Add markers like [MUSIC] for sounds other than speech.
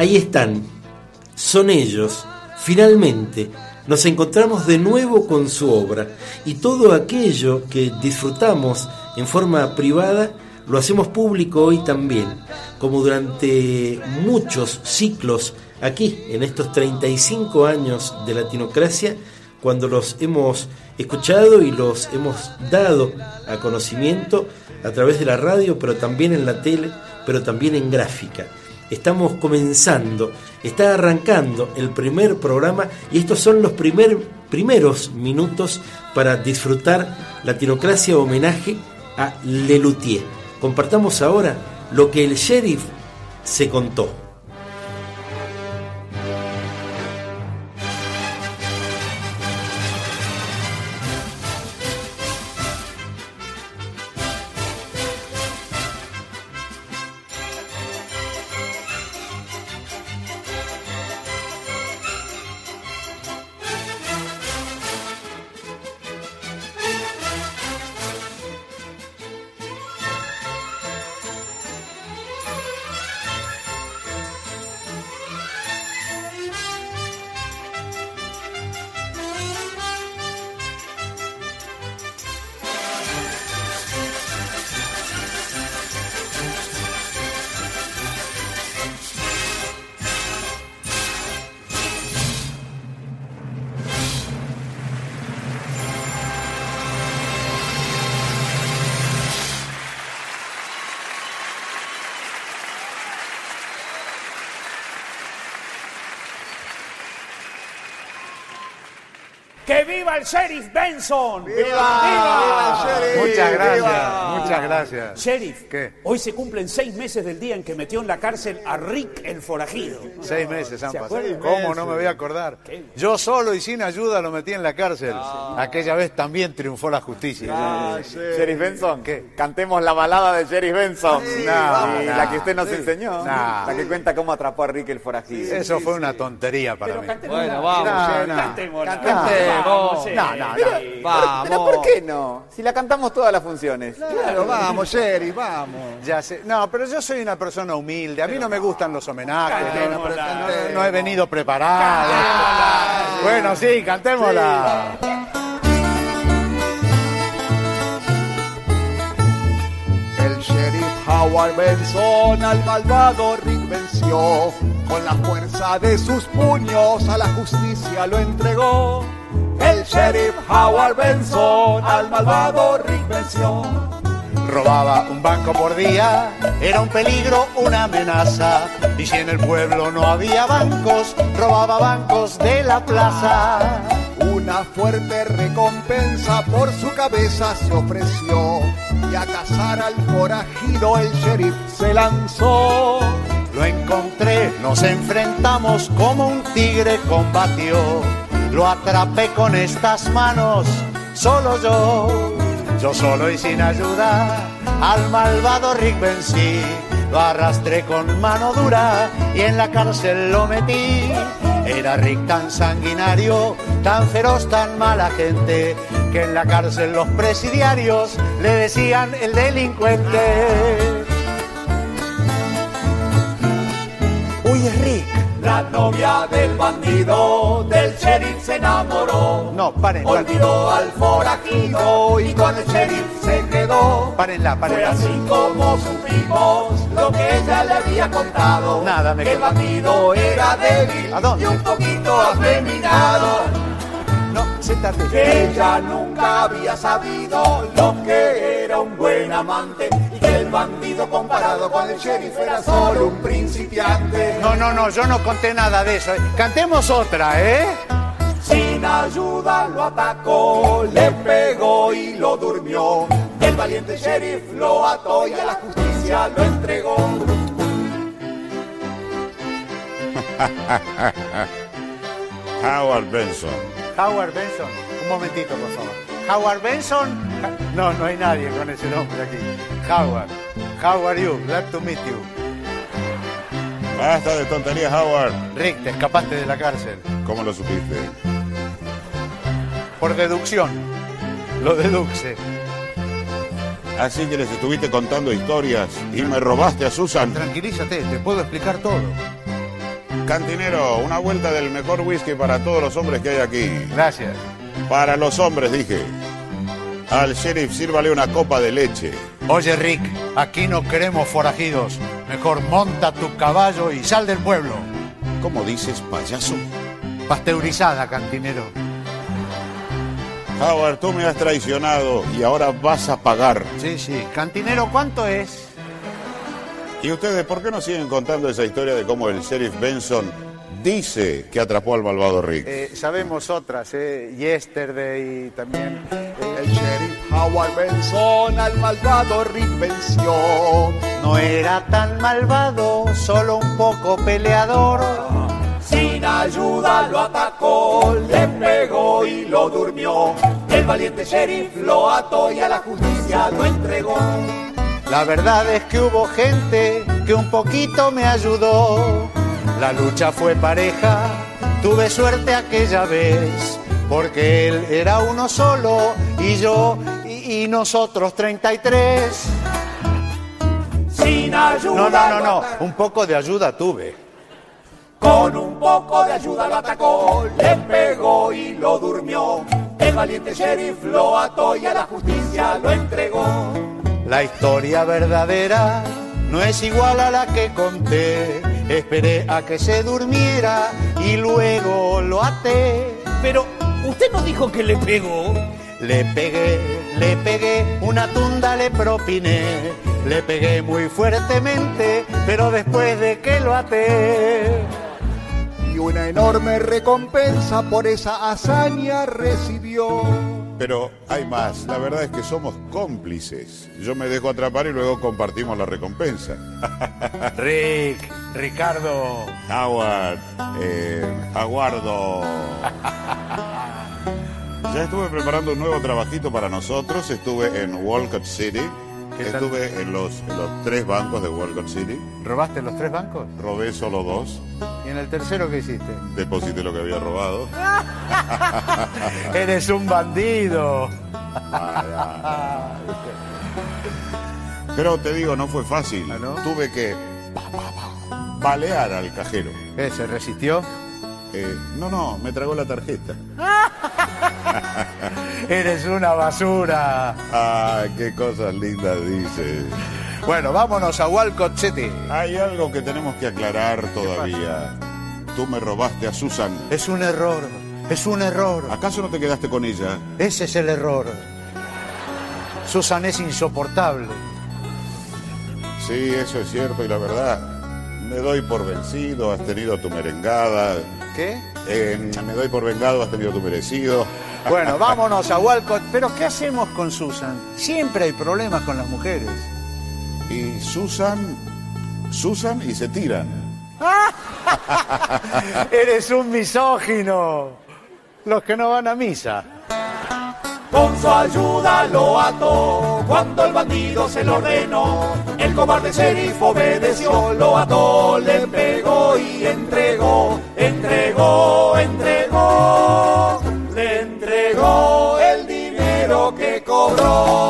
Ahí están, son ellos, finalmente. Nos encontramos de nuevo con su obra y todo aquello que disfrutamos en forma privada lo hacemos público hoy también, como durante muchos ciclos aquí, en estos 35 años de Latinocracia, cuando los hemos escuchado y los hemos dado a conocimiento a través de la radio, pero también en la tele, pero también en gráfica. Estamos comenzando, está arrancando el primer programa y estos son los primer, primeros minutos para disfrutar Latinocracia homenaje a Lelutier. Compartamos ahora lo que el sheriff se contó. ¡Que viva el sheriff Benson! ¡Viva! ¡Viva el sheriff! Muchas gracias, ¡Viva! Muchas gracias. Sheriff, ¿Qué? hoy se cumplen seis meses del día en que metió en la cárcel a Rick el forajido. Seis meses han ¿Se pasado. ¿Cómo no me voy a acordar? Yo solo y sin ayuda lo metí en la cárcel. Aquella vez también triunfó la justicia. Sheriff Benson, ¿qué? Cantemos la balada de Sheriff Benson. Sí, Sí, vamos. la que usted nos enseñó. No. La que cuenta cómo atrapó a Rick el forajido. Eso fue una tontería para mí. Bueno, vamos, No, no. Cantemos. Vamos, No, no, no. Pero ¿por qué no? Si la cantamos todas las funciones. Claro, vamos, Sheriff, vamos. Ya sé. No, pero yo soy una persona humilde. A mí no me gustan los homenajes. No, no he venido preparado. Bueno, sí, cantémosla. El sheriff Howard Benson al malvado Rick venció. Con la fuerza de sus puños a la justicia lo entregó. El sheriff Howard Benson al malvado Rick venció. Robaba un banco por día, era un peligro, una amenaza. Y si en el pueblo no había bancos, robaba bancos de la plaza. Una fuerte recompensa por su cabeza se ofreció. Y a cazar al forajido el sheriff se lanzó. Lo encontré, nos enfrentamos como un tigre combatió. Lo atrapé con estas manos, solo yo. Yo solo y sin ayuda al malvado Rick vencí. Lo arrastré con mano dura y en la cárcel lo metí. Era Rick tan sanguinario, tan feroz, tan mala gente, que en la cárcel los presidiarios le decían el delincuente. Uy, es Rick. La novia del bandido del sheriff se enamoró. No, paren, paren. Olvidó al forajido y con el sheriff se quedó. Párenla, Fue párenla. así como supimos lo que ella le había contado. Nada me que el bandido era débil ¿A dónde? y un poquito afeminado. No, siéntate. Que ella nunca había sabido lo que era un buen amante bandido comparado con el sheriff era solo un principiante. No, no, no, yo no conté nada de eso. Cantemos otra, ¿eh? Sin ayuda lo atacó, le pegó y lo durmió. El valiente sheriff lo ató y a la justicia lo entregó. [LAUGHS] Howard Benson. Howard Benson. Un momentito, por favor. Howard Benson. No, no hay nadie con ese nombre aquí. Howard. How are you? Glad to meet you. Basta de tonterías, Howard. Rick, te escapaste de la cárcel. ¿Cómo lo supiste? Por deducción. Lo deduce. Así que les estuviste contando historias y me robaste a Susan. Tranquilízate, te puedo explicar todo. Cantinero, una vuelta del mejor whisky para todos los hombres que hay aquí. Gracias. Para los hombres, dije. Al sheriff sírvale una copa de leche. Oye, Rick, aquí no queremos forajidos. Mejor monta tu caballo y sal del pueblo. ¿Cómo dices, payaso? Pasteurizada, cantinero. Howard, tú me has traicionado y ahora vas a pagar. Sí, sí. Cantinero, ¿cuánto es? ¿Y ustedes por qué no siguen contando esa historia de cómo el sheriff Benson dice que atrapó al malvado Rick? Eh, sabemos otras, ¿eh? Yesterday también. El sheriff Howard Benson al malvado Rick venció. No era tan malvado, solo un poco peleador. Sin ayuda lo atacó, le pegó y lo durmió. El valiente sheriff lo ató y a la justicia lo entregó. La verdad es que hubo gente que un poquito me ayudó. La lucha fue pareja, tuve suerte aquella vez, porque él era uno solo y yo y, y nosotros 33. Sin ayuda No, no, no, no, un poco de ayuda tuve. Con un poco de ayuda lo atacó, le pegó y lo durmió. El valiente sheriff lo ató y a la justicia lo entregó. La historia verdadera no es igual a la que conté. Esperé a que se durmiera y luego lo até. Pero usted no dijo que le pegó. Le pegué, le pegué, una tunda le propiné. Le pegué muy fuertemente, pero después de que lo até. Y una enorme recompensa por esa hazaña recibió. Pero hay más, la verdad es que somos cómplices. Yo me dejo atrapar y luego compartimos la recompensa. [LAUGHS] Rick, Ricardo. Howard, eh, aguardo. [LAUGHS] Ya estuve preparando un nuevo trabajito para nosotros. Estuve en Walcott City. Estuve en los, en los tres bancos de Walcott City. ¿Robaste los tres bancos? Robé solo dos. ¿Y en el tercero qué hiciste? Deposité lo que había robado. [LAUGHS] Eres un bandido. Pero te digo, no fue fácil. ¿Ah, no? Tuve que pa, pa, pa, balear al cajero. ¿Qué, ¿Se resistió? Eh, no, no, me tragó la tarjeta. [LAUGHS] Eres una basura. Ah, qué cosas lindas dices. Bueno, vámonos a Walcott City. Hay algo que tenemos que aclarar todavía. Tú me robaste a Susan. Es un error, es un error. ¿Acaso no te quedaste con ella? Ese es el error. Susan es insoportable. Sí, eso es cierto y la verdad, me doy por vencido, has tenido tu merengada. ¿Qué? Eh, me doy por vengado, has tenido tu merecido. Bueno, [LAUGHS] vámonos a Walcott. Pero ¿qué hacemos con Susan? Siempre hay problemas con las mujeres. Y Susan, Susan y se tiran. [LAUGHS] Eres un misógino. Los que no van a misa con su ayuda lo ató. Cuando el bandido se lo ordenó, el cobarde sheriff obedeció, lo ató, le pegó y entregó, entregó, entregó, le entregó el dinero que cobró.